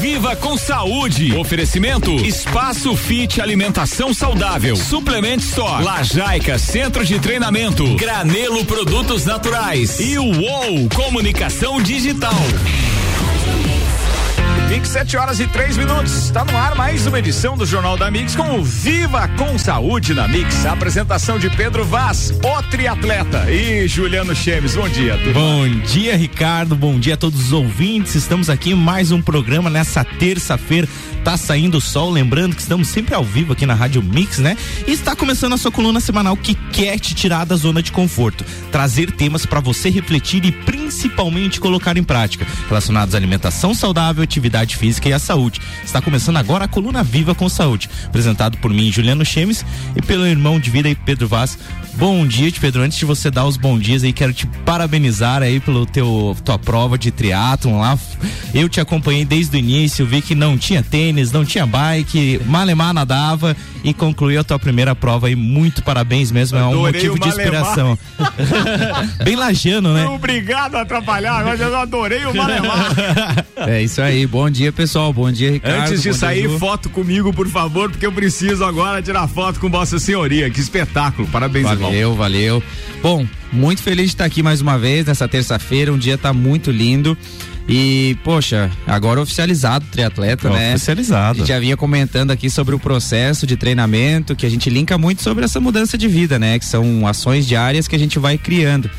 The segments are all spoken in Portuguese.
Viva com saúde. Oferecimento Espaço Fit Alimentação Saudável. Suplement Store. Lajaica Centro de Treinamento. Granelo Produtos Naturais. E o UOL Comunicação Digital. 27 horas e 3 minutos. Está no ar mais uma edição do Jornal da Mix com o Viva com Saúde na Mix. A apresentação de Pedro Vaz, o triatleta, e Juliano Chemes. Bom dia, tudo Bom dia, Ricardo. Bom dia a todos os ouvintes. Estamos aqui em mais um programa nessa terça-feira. Tá saindo o sol, lembrando que estamos sempre ao vivo aqui na Rádio Mix, né? E está começando a sua coluna semanal que quer te tirar da zona de conforto, trazer temas para você refletir e principalmente colocar em prática, relacionados à alimentação saudável, atividade física e à saúde. Está começando agora a coluna Viva com Saúde, apresentado por mim, Juliano Chemes, e pelo irmão de vida Pedro Vaz. Bom dia, Pedro. Antes de você dar os bons dias aí, quero te parabenizar aí pelo teu tua prova de triatlon lá. Eu te acompanhei desde o início, vi que não tinha tênis, não tinha bike, malemar nadava e concluiu a tua primeira prova aí. Muito parabéns mesmo, é um motivo de inspiração. Bem lajano, né? Obrigado a atrapalhar, mas eu adorei o malemar. é isso aí. Bom dia, pessoal. Bom dia, Ricardo. Antes de sair, dia, foto comigo, por favor, porque eu preciso agora tirar foto com Vossa Senhoria. Que espetáculo. Parabéns, Valeu, irmão. valeu. Bom, muito feliz de estar aqui mais uma vez nessa terça-feira. Um dia tá muito lindo. E, poxa, agora oficializado triatleta, é, né? Oficializado. A gente já vinha comentando aqui sobre o processo de treinamento, que a gente linka muito sobre essa mudança de vida, né? Que são ações diárias que a gente vai criando.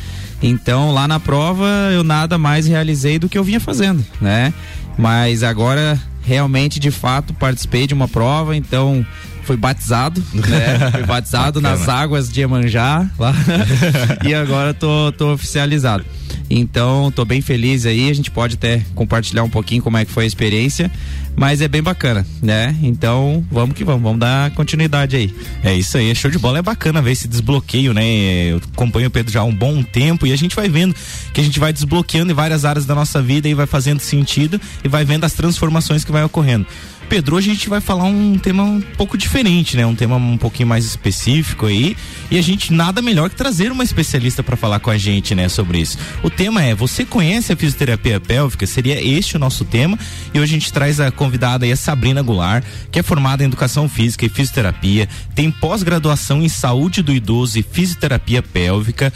Então, lá na prova, eu nada mais realizei do que eu vinha fazendo, né? Mas agora, realmente, de fato, participei de uma prova, então foi batizado, né? Fui batizado nas águas de Emanjá lá. e agora tô, tô oficializado. Então, tô bem feliz aí. A gente pode até compartilhar um pouquinho como é que foi a experiência, mas é bem bacana, né? Então, vamos que vamos, vamos dar continuidade aí. É isso aí, é show de bola. É bacana ver esse desbloqueio, né? Eu acompanho o Pedro já há um bom tempo e a gente vai vendo que a gente vai desbloqueando em várias áreas da nossa vida e vai fazendo sentido e vai vendo as transformações que vai ocorrendo. Pedro, hoje a gente vai falar um tema um pouco diferente, né? Um tema um pouquinho mais específico aí. E a gente nada melhor que trazer uma especialista para falar com a gente, né, sobre isso. O tema é: você conhece a fisioterapia pélvica? Seria este o nosso tema. E hoje a gente traz a convidada aí, a Sabrina Goulart, que é formada em educação física e fisioterapia, tem pós-graduação em saúde do idoso e fisioterapia pélvica,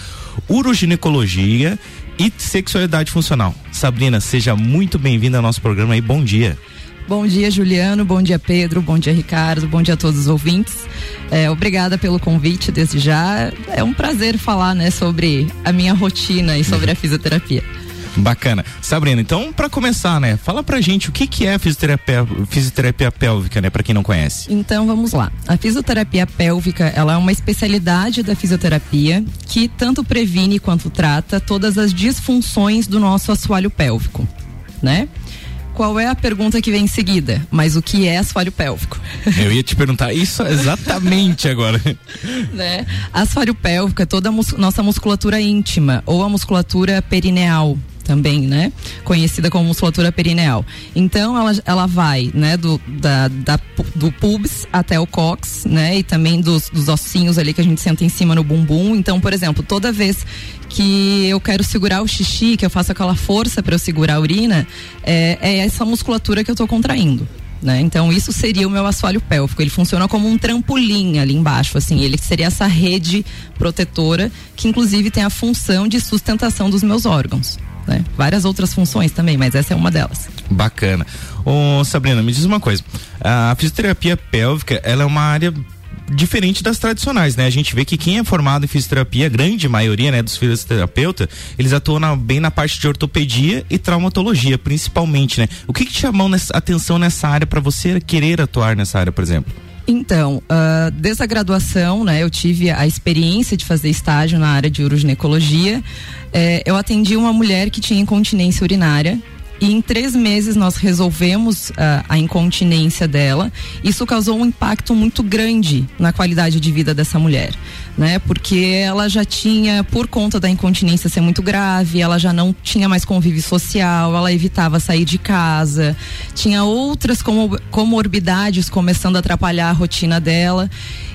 uroginecologia e sexualidade funcional. Sabrina, seja muito bem-vinda ao nosso programa e bom dia. Bom dia, Juliano. Bom dia, Pedro. Bom dia, Ricardo. Bom dia a todos os ouvintes. É, obrigada pelo convite desde já. É um prazer falar, né, sobre a minha rotina e sobre a fisioterapia. Bacana. Sabrina, então, para começar, né, fala pra gente o que que é fisioterapia, fisioterapia pélvica, né, para quem não conhece. Então, vamos lá. A fisioterapia pélvica, ela é uma especialidade da fisioterapia que tanto previne quanto trata todas as disfunções do nosso assoalho pélvico, né? Qual é a pergunta que vem em seguida? Mas o que é assoalho pélvico? Eu ia te perguntar isso exatamente agora. né? Assoalho pélvico é toda a mus nossa musculatura íntima ou a musculatura perineal também, né? Conhecida como musculatura perineal. Então ela, ela vai, né, do, da, da, do pubis até o cox, né? E também dos, dos ossinhos ali que a gente senta em cima no bumbum. Então, por exemplo, toda vez que eu quero segurar o xixi, que eu faço aquela força para eu segurar a urina, é, é essa musculatura que eu estou contraindo. Né? Então isso seria o meu assoalho pélvico. Ele funciona como um trampolim ali embaixo, assim. Ele seria essa rede protetora que inclusive tem a função de sustentação dos meus órgãos né? Várias outras funções também, mas essa é uma delas. Bacana. Ô, Sabrina, me diz uma coisa. A fisioterapia pélvica, ela é uma área diferente das tradicionais, né? A gente vê que quem é formado em fisioterapia, a grande maioria, né, dos fisioterapeutas, eles atuam na, bem na parte de ortopedia e traumatologia, principalmente, né? O que, que te chamou nessa, atenção nessa área para você querer atuar nessa área, por exemplo? Então, uh, desde a graduação, né, eu tive a experiência de fazer estágio na área de uroginecologia. É, eu atendi uma mulher que tinha incontinência urinária e em três meses nós resolvemos uh, a incontinência dela. Isso causou um impacto muito grande na qualidade de vida dessa mulher, né? Porque ela já tinha, por conta da incontinência ser muito grave, ela já não tinha mais convívio social, ela evitava sair de casa, tinha outras comorbidades começando a atrapalhar a rotina dela.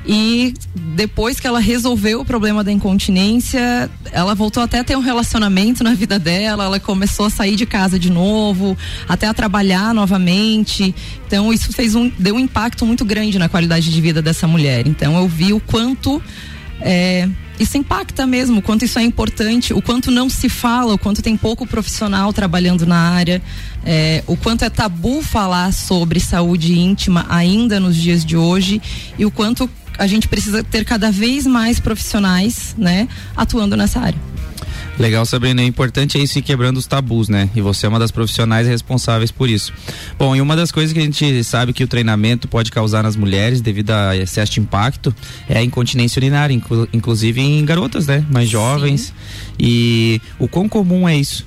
E depois que ela resolveu o problema da incontinência, ela voltou até a ter um relacionamento na vida dela, ela começou a sair de casa de novo até a trabalhar novamente. Então isso fez um deu um impacto muito grande na qualidade de vida dessa mulher. Então eu vi o quanto é, isso impacta mesmo, o quanto isso é importante, o quanto não se fala, o quanto tem pouco profissional trabalhando na área, é, o quanto é tabu falar sobre saúde íntima ainda nos dias de hoje e o quanto a gente precisa ter cada vez mais profissionais, né, atuando nessa área. Legal, Sabrina. É importante é isso ir quebrando os tabus, né? E você é uma das profissionais responsáveis por isso. Bom, e uma das coisas que a gente sabe que o treinamento pode causar nas mulheres, devido a excesso de impacto, é a incontinência urinária, inclu inclusive em garotas, né? Mais jovens. Sim. E o quão comum é isso?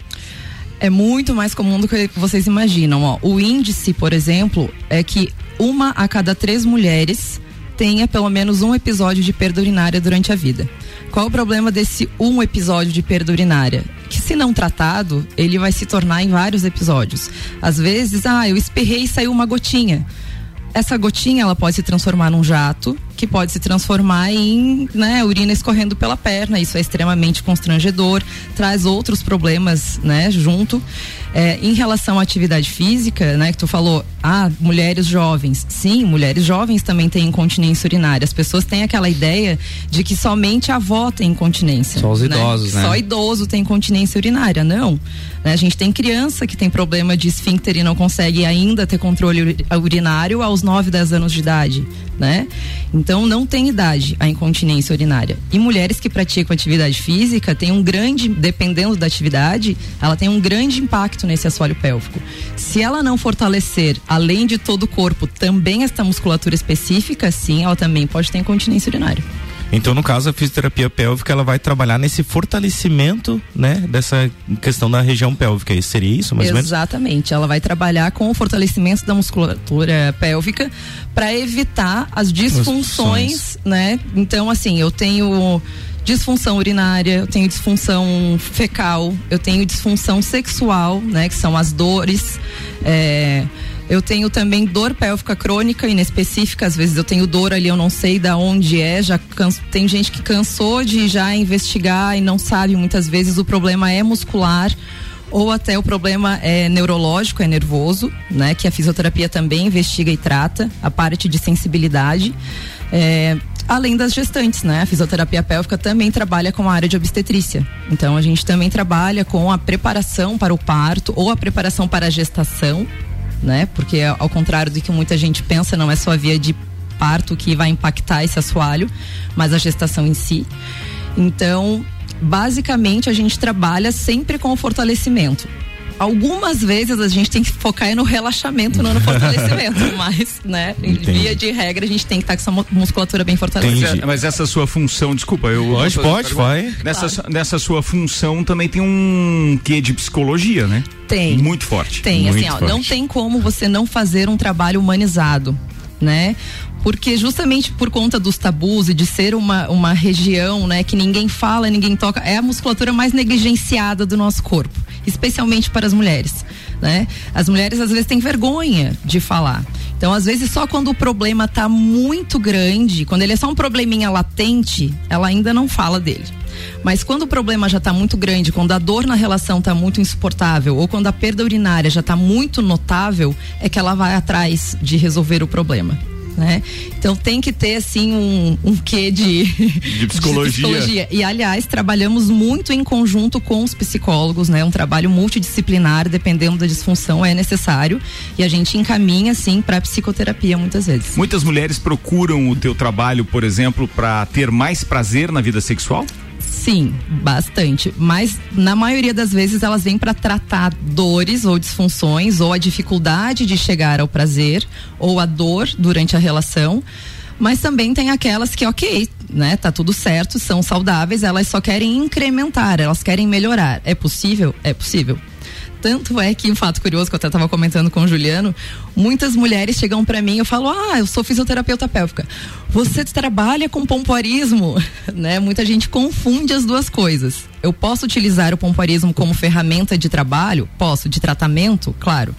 É muito mais comum do que vocês imaginam. Ó. O índice, por exemplo, é que uma a cada três mulheres tenha pelo menos um episódio de perda urinária durante a vida. Qual o problema desse um episódio de perda urinária? Que se não tratado, ele vai se tornar em vários episódios. Às vezes, ah, eu esperrei e saiu uma gotinha essa gotinha ela pode se transformar num jato, que pode se transformar em né, urina escorrendo pela perna. Isso é extremamente constrangedor, traz outros problemas né, junto. É, em relação à atividade física, né, que tu falou, ah, mulheres jovens. Sim, mulheres jovens também têm incontinência urinária. As pessoas têm aquela ideia de que somente a avó tem incontinência. Só os né? idosos, né? Só idoso tem incontinência urinária. Não. Né? A gente tem criança que tem problema de esfíncter e não consegue ainda ter controle urinário aos 9, 10 anos de idade, né? Então não tem idade a incontinência urinária. E mulheres que praticam atividade física têm um grande, dependendo da atividade, ela tem um grande impacto nesse assoalho pélvico. Se ela não fortalecer, além de todo o corpo, também esta musculatura específica, sim, ela também pode ter incontinência urinária. Então, no caso, a fisioterapia pélvica, ela vai trabalhar nesse fortalecimento, né, dessa questão da região pélvica. Isso seria isso, mais Exatamente. ou menos? Exatamente. Ela vai trabalhar com o fortalecimento da musculatura pélvica para evitar as disfunções, né? Então, assim, eu tenho disfunção urinária, eu tenho disfunção fecal, eu tenho disfunção sexual, né? Que são as dores. É, eu tenho também dor pélvica crônica inespecífica, às vezes eu tenho dor ali, eu não sei da onde é, já canso, tem gente que cansou de já investigar e não sabe muitas vezes o problema é muscular ou até o problema é neurológico, é nervoso, né? Que a fisioterapia também investiga e trata, a parte de sensibilidade. É, além das gestantes, né? A fisioterapia pélvica também trabalha com a área de obstetrícia. Então a gente também trabalha com a preparação para o parto ou a preparação para a gestação, né? Porque ao contrário do que muita gente pensa, não é só a via de parto que vai impactar esse assoalho, mas a gestação em si. Então, basicamente a gente trabalha sempre com o fortalecimento algumas vezes a gente tem que focar no relaxamento, não no fortalecimento. mas, né, Entendi. via de regra, a gente tem que estar com essa musculatura bem fortalecida. Mas essa sua função, desculpa, eu. Pode, pode, vai. Nessa, claro. nessa sua função também tem um quê de psicologia, né? Tem. Muito forte. Tem, Muito assim, ó, forte. não tem como você não fazer um trabalho humanizado né? porque justamente por conta dos tabus e de ser uma, uma região, né, que ninguém fala, ninguém toca, é a musculatura mais negligenciada do nosso corpo, especialmente para as mulheres, né? As mulheres às vezes têm vergonha de falar. Então, às vezes só quando o problema está muito grande, quando ele é só um probleminha latente, ela ainda não fala dele. Mas quando o problema já está muito grande, quando a dor na relação está muito insuportável, ou quando a perda urinária já está muito notável, é que ela vai atrás de resolver o problema né? Então tem que ter assim um, um quê de, de, psicologia. de psicologia. E aliás, trabalhamos muito em conjunto com os psicólogos, né? Um trabalho multidisciplinar, dependendo da disfunção, é necessário. E a gente encaminha, assim, para psicoterapia muitas vezes. Muitas mulheres procuram o teu trabalho, por exemplo, para ter mais prazer na vida sexual? Sim, bastante. Mas na maioria das vezes elas vêm para tratar dores ou disfunções, ou a dificuldade de chegar ao prazer, ou a dor durante a relação. Mas também tem aquelas que, ok, né, tá tudo certo, são saudáveis, elas só querem incrementar, elas querem melhorar. É possível? É possível. Tanto é que um fato curioso que eu até estava comentando com o Juliano, muitas mulheres chegam para mim, eu falo: "Ah, eu sou fisioterapeuta pélvica. Você trabalha com pompoarismo?", né? Muita gente confunde as duas coisas. Eu posso utilizar o pompoarismo como ferramenta de trabalho? Posso, de tratamento? Claro.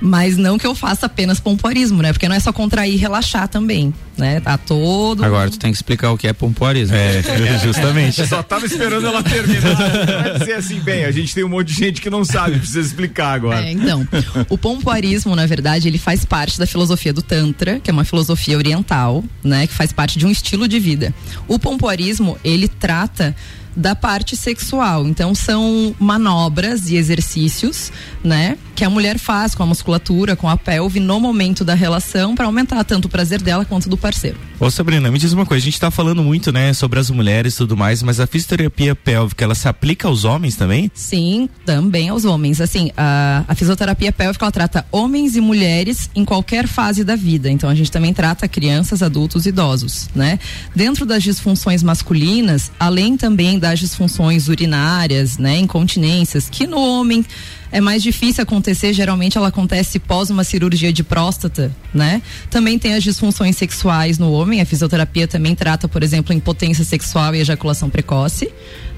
Mas não que eu faça apenas pompoarismo, né? Porque não é só contrair e relaxar também, né? Tá todo. Agora tu tem que explicar o que é pompoarismo. É, justamente. Só tava esperando ela terminar. Vai dizer assim, bem, a gente tem um monte de gente que não sabe, precisa explicar agora. É, então, o pompoarismo, na verdade, ele faz parte da filosofia do Tantra, que é uma filosofia oriental, né? Que faz parte de um estilo de vida. O pompoarismo, ele trata da parte sexual. Então são manobras e exercícios, né, que a mulher faz com a musculatura, com a pelve no momento da relação para aumentar tanto o prazer dela quanto do parceiro. Ô Sabrina, me diz uma coisa, a gente está falando muito, né, sobre as mulheres e tudo mais, mas a fisioterapia pélvica, ela se aplica aos homens também? Sim, também aos homens. Assim, a, a fisioterapia pélvica ela trata homens e mulheres em qualquer fase da vida. Então a gente também trata crianças, adultos e idosos, né? Dentro das disfunções masculinas, além também das disfunções urinárias, né, incontinências, que no homem é mais difícil acontecer, geralmente ela acontece pós uma cirurgia de próstata, né? Também tem as disfunções sexuais no homem, a fisioterapia também trata, por exemplo, impotência sexual e ejaculação precoce,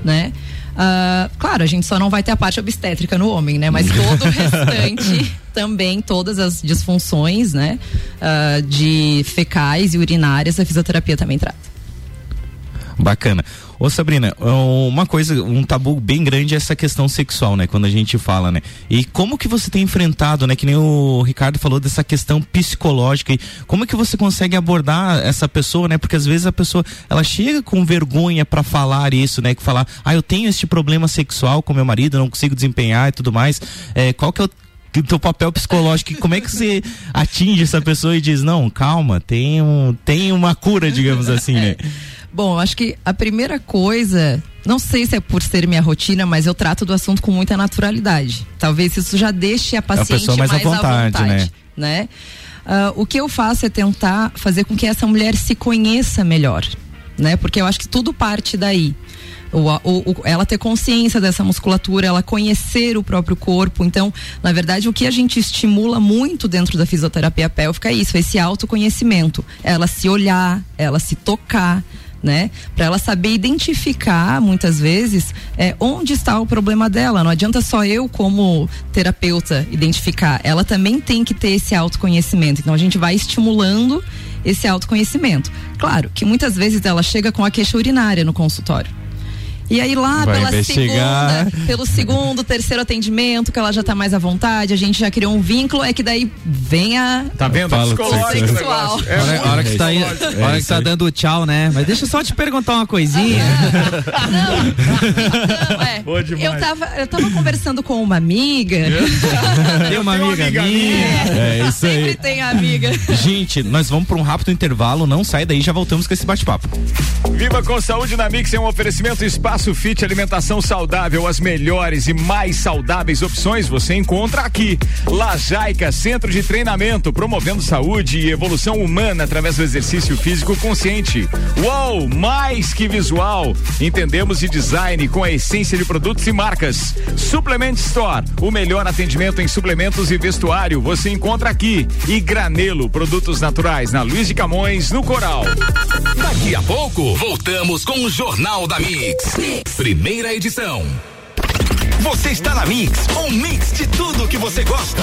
né? Uh, claro, a gente só não vai ter a parte obstétrica no homem, né? Mas todo o restante também, todas as disfunções, né? Uh, de fecais e urinárias, a fisioterapia também trata. Bacana. Ô Sabrina, uma coisa, um tabu bem grande é essa questão sexual, né? Quando a gente fala, né? E como que você tem enfrentado, né? Que nem o Ricardo falou dessa questão psicológica. E como que você consegue abordar essa pessoa, né? Porque às vezes a pessoa, ela chega com vergonha para falar isso, né? Que falar, ah, eu tenho este problema sexual com meu marido, não consigo desempenhar e tudo mais. É, qual que é o teu papel psicológico, como é que você atinge essa pessoa e diz, não, calma, tem, um, tem uma cura, digamos assim, né? Bom, acho que a primeira coisa, não sei se é por ser minha rotina, mas eu trato do assunto com muita naturalidade. Talvez isso já deixe a paciente a mais, mais à vontade, à vontade né? né? Uh, o que eu faço é tentar fazer com que essa mulher se conheça melhor, né? Porque eu acho que tudo parte daí. O, o, o, ela ter consciência dessa musculatura, ela conhecer o próprio corpo. Então, na verdade, o que a gente estimula muito dentro da fisioterapia pélvica é isso, esse autoconhecimento. Ela se olhar, ela se tocar, né? Para ela saber identificar, muitas vezes, é, onde está o problema dela. Não adianta só eu, como terapeuta, identificar. Ela também tem que ter esse autoconhecimento. Então a gente vai estimulando esse autoconhecimento. Claro que muitas vezes ela chega com a queixa urinária no consultório. E aí lá Vai pela investigar. segunda, pelo segundo, terceiro atendimento, que ela já tá mais à vontade, a gente já criou um vínculo, é que daí vem a Tá vendo? Fala Psicológico sexual. É hora, hora que tá, aí- hora que tá dando tchau, né? Mas deixa eu só te perguntar uma coisinha. Não, é. Boa demais. Eu tava, eu tava conversando com uma amiga. Tem uma tenho uma amiga, amiga minha. É isso Sempre aí. tem amiga. Gente, nós vamos para um rápido intervalo, não sai daí, já voltamos com esse bate-papo. Viva com saúde na Mix é um oferecimento Espaço Fit Alimentação Saudável. As melhores e mais saudáveis opções você encontra aqui. Lajaica Centro de Treinamento, promovendo saúde e evolução humana através do exercício físico consciente. Uou, mais que visual. Entendemos de design com a essência de produtos e marcas. Suplement Store, o melhor atendimento em suplementos e vestuário você encontra aqui. E Granelo, produtos naturais na Luiz de Camões, no Coral. Daqui a pouco, voltamos com o Jornal da mix. Primeira edição. Você está na Mix, um mix de tudo que você gosta.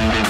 Thank you.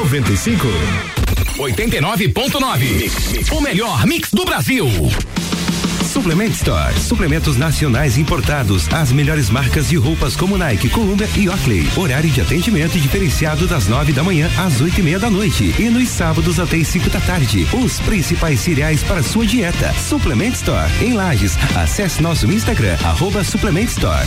9495. 89.9. O melhor mix do Brasil. Suplement Store. Suplementos nacionais importados. As melhores marcas de roupas como Nike, Columbia e Oakley. Horário de atendimento diferenciado das nove da manhã às oito e meia da noite. E nos sábados até as cinco da tarde. Os principais cereais para sua dieta. Suplement Store. Em Lages. Acesse nosso Instagram, arroba Suplement Store.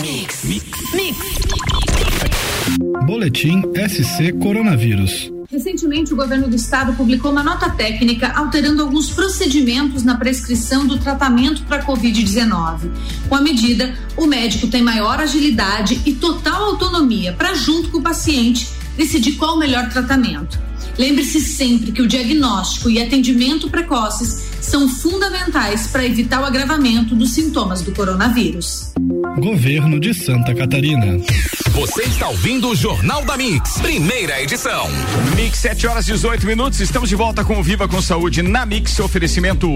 Mix. Mix. Mix. Boletim SC Coronavírus. Recentemente, o governo do estado publicou uma nota técnica alterando alguns procedimentos na prescrição do tratamento para Covid-19. Com a medida, o médico tem maior agilidade e total autonomia para, junto com o paciente, decidir qual o melhor tratamento. Lembre-se sempre que o diagnóstico e atendimento precoces são fundamentais para evitar o agravamento dos sintomas do coronavírus. Governo de Santa Catarina. Você está ouvindo o Jornal da Mix, primeira edição. Mix, 7 horas e 18 minutos. Estamos de volta com o Viva com Saúde na Mix. Oferecimento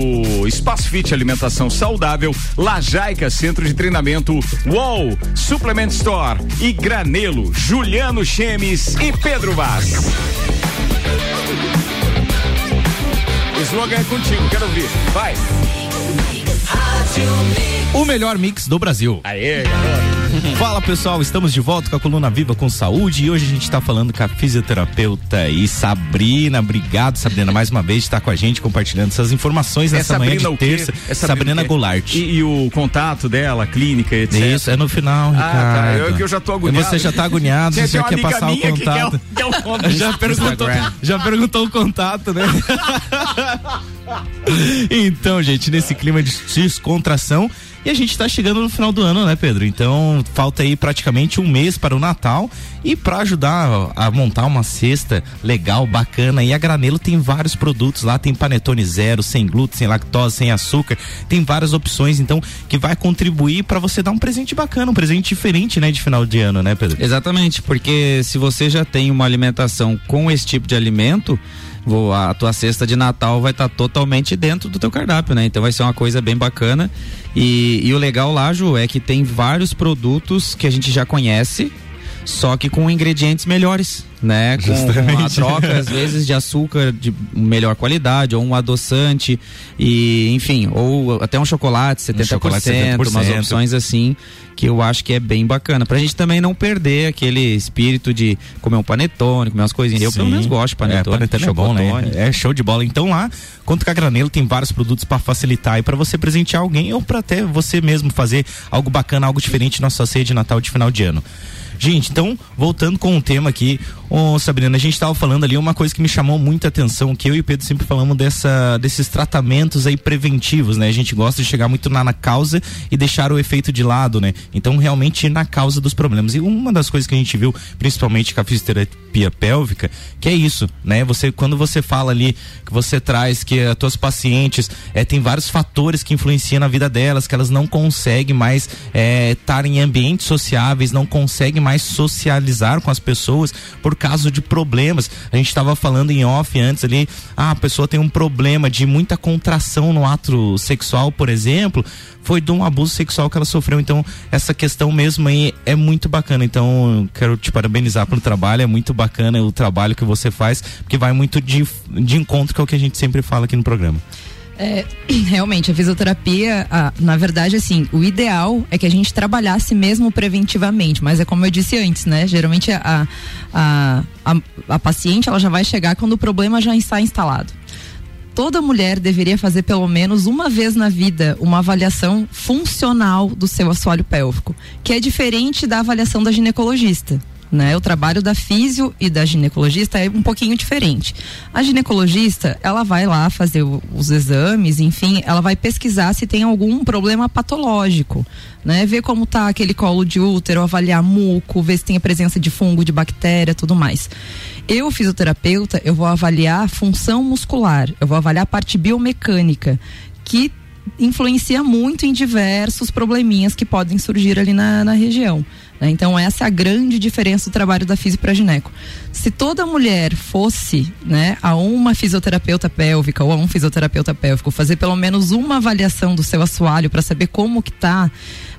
Espaço Fit Alimentação Saudável, Lajaica Centro de Treinamento, UOL, Suplement Store e Granelo, Juliano Chemes e Pedro Vaz. O slogan é contigo, quero ouvir. Vai. O melhor mix do Brasil. Aê, garoto. Fala pessoal, estamos de volta com a Coluna Viva com Saúde e hoje a gente está falando com a fisioterapeuta e Sabrina. Obrigado, Sabrina, mais uma vez de estar com a gente compartilhando essas informações nessa é manhã de terça. É Sabrina, Sabrina Goulart. E, e, o contato dela, a clínica, etc. Isso, é no final, ah, Tá, eu, eu já tô agoniado. Você já tá agoniado, você já quer passar o contato. Que quer o, quer o já, perguntou, já perguntou o contato, né? então, gente, nesse clima de descontração, e a gente está chegando no final do ano, né, Pedro? Então falta aí praticamente um mês para o Natal e para ajudar a montar uma cesta legal, bacana. E a Granelo tem vários produtos lá, tem panetone zero, sem glúten, sem lactose, sem açúcar, tem várias opções, então que vai contribuir para você dar um presente bacana, um presente diferente, né, de final de ano, né, Pedro? Exatamente, porque se você já tem uma alimentação com esse tipo de alimento, a tua cesta de Natal vai estar tá totalmente dentro do teu cardápio, né? Então vai ser uma coisa bem bacana. E, e o legal lá, Ju, é que tem vários produtos que a gente já conhece, só que com ingredientes melhores, né? Com, com a troca, às vezes, de açúcar de melhor qualidade, ou um adoçante, e enfim, ou até um chocolate 70%, um chocolate 70%. umas opções assim que eu acho que é bem bacana. Pra gente também não perder aquele espírito de comer um panetone, comer umas coisinhas. Eu pelo menos gosto de panetone. É, panetone é bom, né? É show de bola. Então lá, quanto que a Granelo tem vários produtos para facilitar e para você presentear alguém ou para até você mesmo fazer algo bacana, algo diferente na sua ceia de Natal de final de ano. Gente, então, voltando com o tema aqui, ô Sabrina, a gente estava falando ali uma coisa que me chamou muita atenção, que eu e o Pedro sempre falamos dessa, desses tratamentos aí preventivos, né? A gente gosta de chegar muito na, na causa e deixar o efeito de lado, né? Então, realmente ir na causa dos problemas. E uma das coisas que a gente viu, principalmente com a fisioterapia pélvica, que é isso, né? Você, quando você fala ali que você traz que as tuas pacientes é, tem vários fatores que influenciam na vida delas, que elas não conseguem mais estar é, em ambientes sociáveis, não conseguem mais socializar com as pessoas por causa de problemas. A gente estava falando em off antes ali, ah, a pessoa tem um problema de muita contração no ato sexual, por exemplo, foi de um abuso sexual que ela sofreu. Então, essa questão mesmo aí é muito bacana. Então, quero te parabenizar pelo trabalho, é muito bacana o trabalho que você faz, porque vai muito de, de encontro com o que a gente sempre fala aqui no programa. É, realmente, a fisioterapia, a, na verdade, assim, o ideal é que a gente trabalhasse mesmo preventivamente, mas é como eu disse antes, né? Geralmente a, a, a, a paciente ela já vai chegar quando o problema já está instalado toda mulher deveria fazer pelo menos uma vez na vida uma avaliação funcional do seu assoalho pélvico, que é diferente da avaliação da ginecologista né? O trabalho da físio e da ginecologista é um pouquinho diferente. A ginecologista, ela vai lá fazer o, os exames, enfim, ela vai pesquisar se tem algum problema patológico, né? Ver como tá aquele colo de útero, avaliar muco, ver se tem a presença de fungo, de bactéria, tudo mais. Eu, fisioterapeuta, eu vou avaliar a função muscular, eu vou avaliar a parte biomecânica que influencia muito em diversos probleminhas que podem surgir ali na, na região. Né? Então essa é a grande diferença do trabalho da física para gineco. Se toda mulher fosse, né, a uma fisioterapeuta pélvica ou a um fisioterapeuta pélvico fazer pelo menos uma avaliação do seu assoalho para saber como que tá,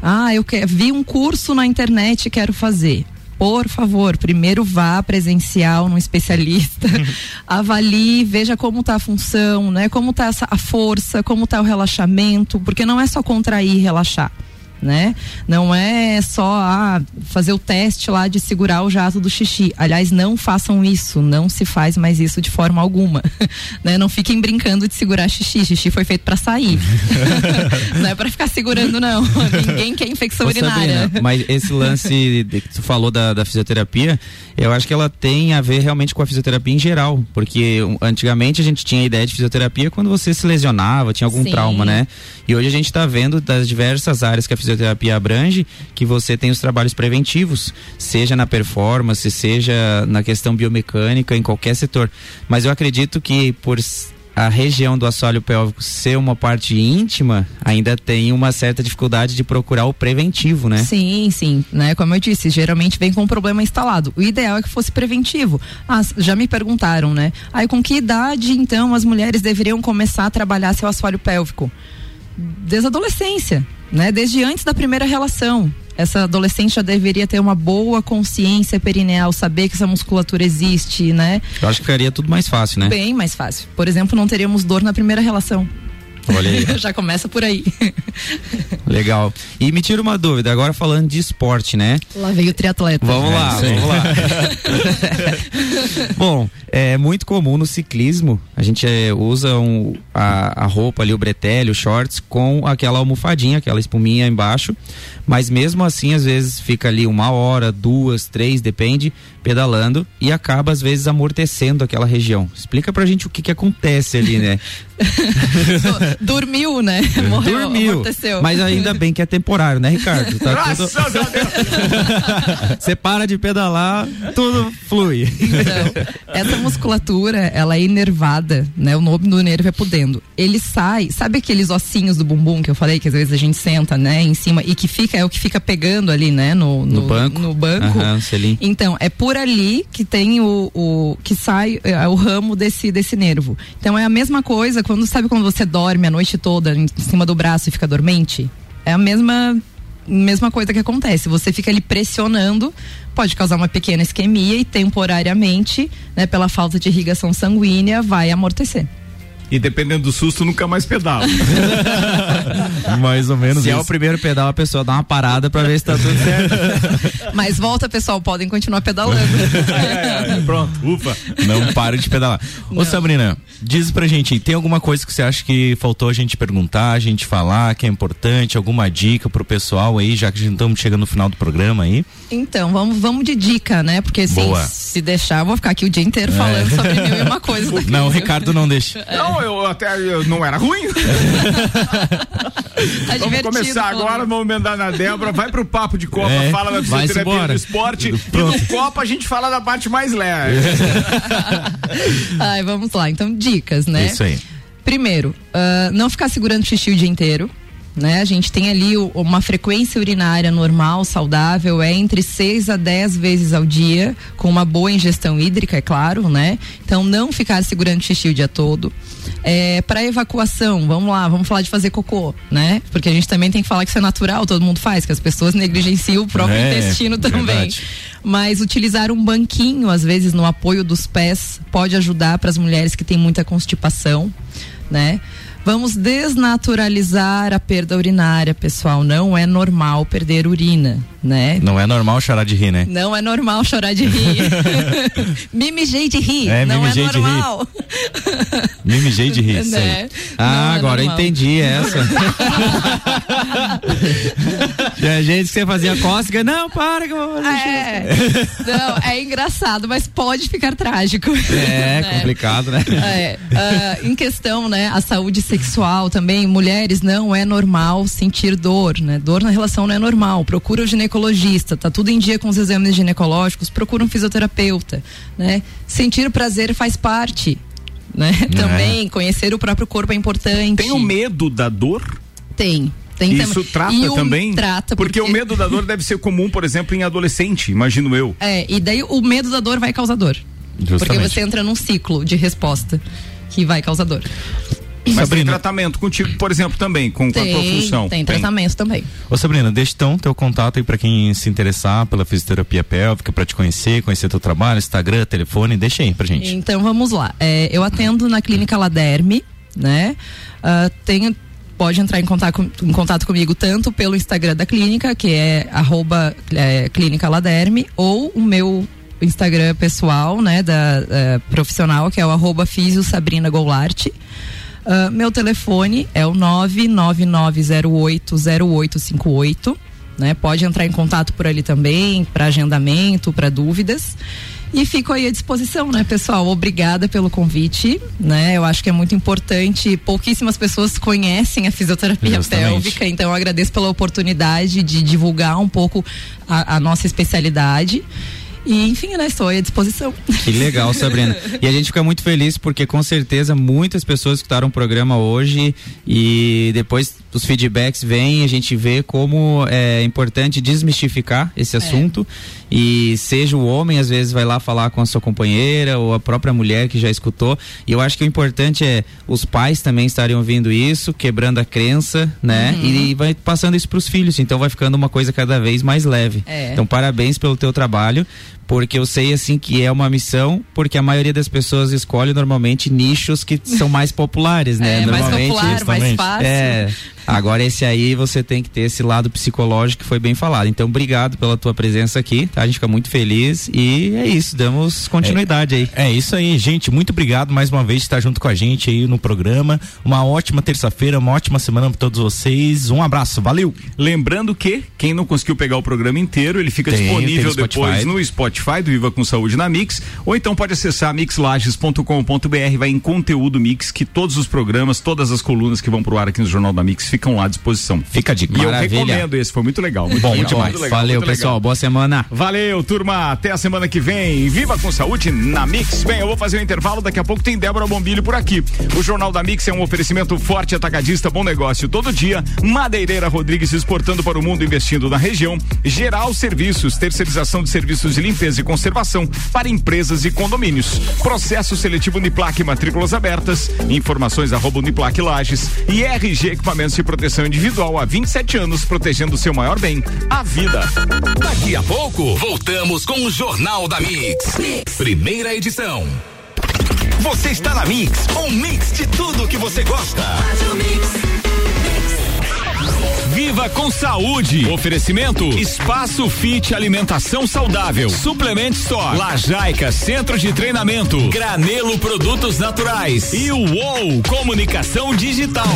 ah, eu que, vi um curso na internet e quero fazer por favor, primeiro vá presencial num especialista, avalie, veja como está a função, né? Como está a força, como está o relaxamento, porque não é só contrair e relaxar né? Não é só ah, fazer o teste lá de segurar o jato do xixi. Aliás, não façam isso, não se faz mais isso de forma alguma, né? Não fiquem brincando de segurar xixi, xixi foi feito para sair. não é para ficar segurando não. Ninguém quer infecção Ô, urinária. Sabrina, mas esse lance que tu falou da, da fisioterapia, eu acho que ela tem a ver realmente com a fisioterapia em geral, porque antigamente a gente tinha a ideia de fisioterapia quando você se lesionava, tinha algum Sim. trauma, né? E hoje a gente está vendo das diversas áreas que a fisioterapia abrange, que você tem os trabalhos preventivos, seja na performance, seja na questão biomecânica, em qualquer setor. Mas eu acredito que por a região do assoalho pélvico ser uma parte íntima, ainda tem uma certa dificuldade de procurar o preventivo, né? Sim, sim, né? Como eu disse, geralmente vem com um problema instalado. O ideal é que fosse preventivo. Ah, já me perguntaram, né? Aí com que idade então as mulheres deveriam começar a trabalhar seu assoalho pélvico? Desde a adolescência, né? Desde antes da primeira relação essa adolescente já deveria ter uma boa consciência perineal, saber que essa musculatura existe, né? Eu acho que ficaria tudo mais fácil, né? Bem mais fácil. Por exemplo, não teríamos dor na primeira relação. Olha aí. Já começa por aí. Legal. E me tira uma dúvida, agora falando de esporte, né? Lá veio o triatleta. Vamos é, lá, vamos lá. Bom, é muito comum no ciclismo, a gente é, usa um, a, a roupa ali, o bretelle, os shorts, com aquela almofadinha, aquela espuminha embaixo, mas mesmo assim, às vezes fica ali uma hora, duas, três, depende, pedalando e acaba às vezes amortecendo aquela região. Explica pra gente o que que acontece ali, né? Dormiu, né? Morreu, Dormiu. amorteceu. Mas ainda bem que é temporário, né, Ricardo? Tá Graças tudo... Você para de pedalar, tudo flui. Então, essa musculatura, ela é inervada, né? O nome do nervo é pudendo. Ele sai, sabe aqueles ossinhos do bumbum que eu falei que às vezes a gente senta, né, em cima e que fica é o que fica pegando ali, né, no, no, no banco. No banco. Uhum, então, é por ali que tem o, o que sai é, o ramo desse desse nervo. Então é a mesma coisa quando sabe quando você dorme a noite toda em cima do braço e fica dormente? É a mesma mesma coisa que acontece. Você fica ali pressionando, pode causar uma pequena isquemia e temporariamente, né, pela falta de irrigação sanguínea, vai amortecer. E dependendo do susto, nunca mais pedala. mais ou menos Se isso. é o primeiro pedal, a pessoa dá uma parada pra ver se tá tudo certo. Mas volta, pessoal, podem continuar pedalando. é, é, pronto, ufa. Não pare de pedalar. Não. Ô Sabrina, diz pra gente, tem alguma coisa que você acha que faltou a gente perguntar, a gente falar, que é importante, alguma dica pro pessoal aí, já que a gente estamos chegando no final do programa aí? Então, vamos, vamos de dica, né? Porque assim, se deixar, eu vou ficar aqui o dia inteiro falando é. sobre mil e uma coisa. Não, o Ricardo não deixa. Não, eu até eu, não era ruim. tá vamos começar agora, vamos emendar na Débora. Vai pro papo de Copa, é, fala da fisioterapia do esporte. Pronto. E no Copa a gente fala da parte mais leve. Ai, vamos lá. Então, dicas, né? Isso aí. Primeiro, uh, não ficar segurando xixi o dia inteiro né? A gente tem ali uma frequência urinária normal, saudável, é entre 6 a 10 vezes ao dia, com uma boa ingestão hídrica, é claro, né? Então não ficar segurando xixi o dia todo. É, para evacuação, vamos lá, vamos falar de fazer cocô, né? Porque a gente também tem que falar que isso é natural, todo mundo faz, que as pessoas negligenciam o próprio é, intestino também. Verdade. Mas utilizar um banquinho, às vezes, no apoio dos pés, pode ajudar para as mulheres que têm muita constipação, né? Vamos desnaturalizar a perda urinária, pessoal. Não é normal perder urina, né? Não é normal chorar de rir, né? Não é normal chorar de rir. mimijei de rir. É, não é normal. mimijei de rir, né? Ah, é agora normal. entendi essa. Tinha gente que você fazia cócega. Não, para que eu vou é, Não, é engraçado, mas pode ficar trágico. É, né? complicado, né? É, uh, em questão, né, a saúde sexual sexual também, mulheres, não é normal sentir dor, né? Dor na relação não é normal. Procura o ginecologista, tá tudo em dia com os exames ginecológicos, procura um fisioterapeuta, né? Sentir prazer faz parte né? Também conhecer o próprio corpo é importante. Tem o medo da dor? Tem. Tem Isso também. trata E também? Trata, porque... o medo da dor deve ser comum, por exemplo, em adolescente, imagino eu. É, e daí o medo da dor vai causar dor. Porque Justamente. você entra num ciclo de resposta que vai causar dor. Mas tem tratamento contigo, por exemplo, também, com, com a tua Tem, função. tem tratamento também. Ô Sabrina, deixa então teu contato aí pra quem se interessar pela fisioterapia pélvica, pra te conhecer, conhecer teu trabalho, Instagram, telefone, deixa aí pra gente. Então vamos lá. É, eu atendo na clínica Laderme, né? Tenho pode entrar em contato, em contato comigo tanto pelo Instagram da clínica, que é arroba é, clínica Laderme, ou o meu Instagram pessoal, né, da eh, profissional, que é o arroba Fisio Sabrina Goulart. Ah, meu telefone é o 999080858, né? Pode entrar em contato por ali também, para agendamento, para dúvidas. E fico aí à disposição, né, pessoal? Obrigada pelo convite, né? Eu acho que é muito importante. Pouquíssimas pessoas conhecem a fisioterapia Justamente. pélvica, então eu agradeço pela oportunidade de divulgar um pouco a, a nossa especialidade. E, enfim, né, estou à disposição. Que legal, Sabrina. E a gente fica muito feliz porque com certeza muitas pessoas escutaram o programa hoje e depois os feedbacks vêm, a gente vê como é importante desmistificar esse assunto e seja o homem às vezes vai lá falar com a sua companheira ou a própria mulher que já escutou. E eu acho que o importante é os pais também estarem ouvindo isso, quebrando a crença, né? Uhum. E vai passando isso para os filhos, então vai ficando uma coisa cada vez mais leve. É. Então parabéns pelo teu trabalho, porque eu sei assim que é uma missão, porque a maioria das pessoas escolhe normalmente nichos que são mais populares, né? É, mais normalmente, popular, mais fácil. É. Agora esse aí você tem que ter esse lado psicológico que foi bem falado. Então obrigado pela tua presença aqui, tá? A gente fica muito feliz e é isso, damos continuidade aí. É isso aí, gente. Muito obrigado mais uma vez por estar junto com a gente aí no programa. Uma ótima terça-feira, uma ótima semana para todos vocês. Um abraço, valeu. Lembrando que quem não conseguiu pegar o programa inteiro, ele fica Tem, disponível tem depois no Spotify do Viva com Saúde na Mix, ou então pode acessar mixlages.com.br, vai em conteúdo Mix, que todos os programas, todas as colunas que vão pro ar aqui no Jornal da Mix ficam lá à disposição. Fica a dica. E eu Maravilha. recomendo esse, foi muito legal. Muito Bom, legal, demais. muito legal, Valeu, muito legal. pessoal. Boa semana. Valeu, turma. Até a semana que vem. Viva com saúde na Mix. Bem, eu vou fazer um intervalo. Daqui a pouco tem Débora Bombilho por aqui. O Jornal da Mix é um oferecimento forte atacadista, bom negócio todo dia. Madeireira Rodrigues exportando para o mundo, investindo na região. Geral Serviços, terceirização de serviços de limpeza e conservação para empresas e condomínios. Processo seletivo Uniplaque, matrículas abertas. Informações arroba Uniplaque Lages. E RG Equipamentos de Proteção Individual há 27 anos, protegendo o seu maior bem, a vida. Daqui a pouco, voltamos com o Jornal da mix. Primeira edição. Você está na Mix, um mix de tudo que você gosta. Viva com saúde. Oferecimento Espaço Fit Alimentação Saudável. Suplement Store. Lajaica Centro de Treinamento. Granelo Produtos Naturais. E o UOL Comunicação Digital.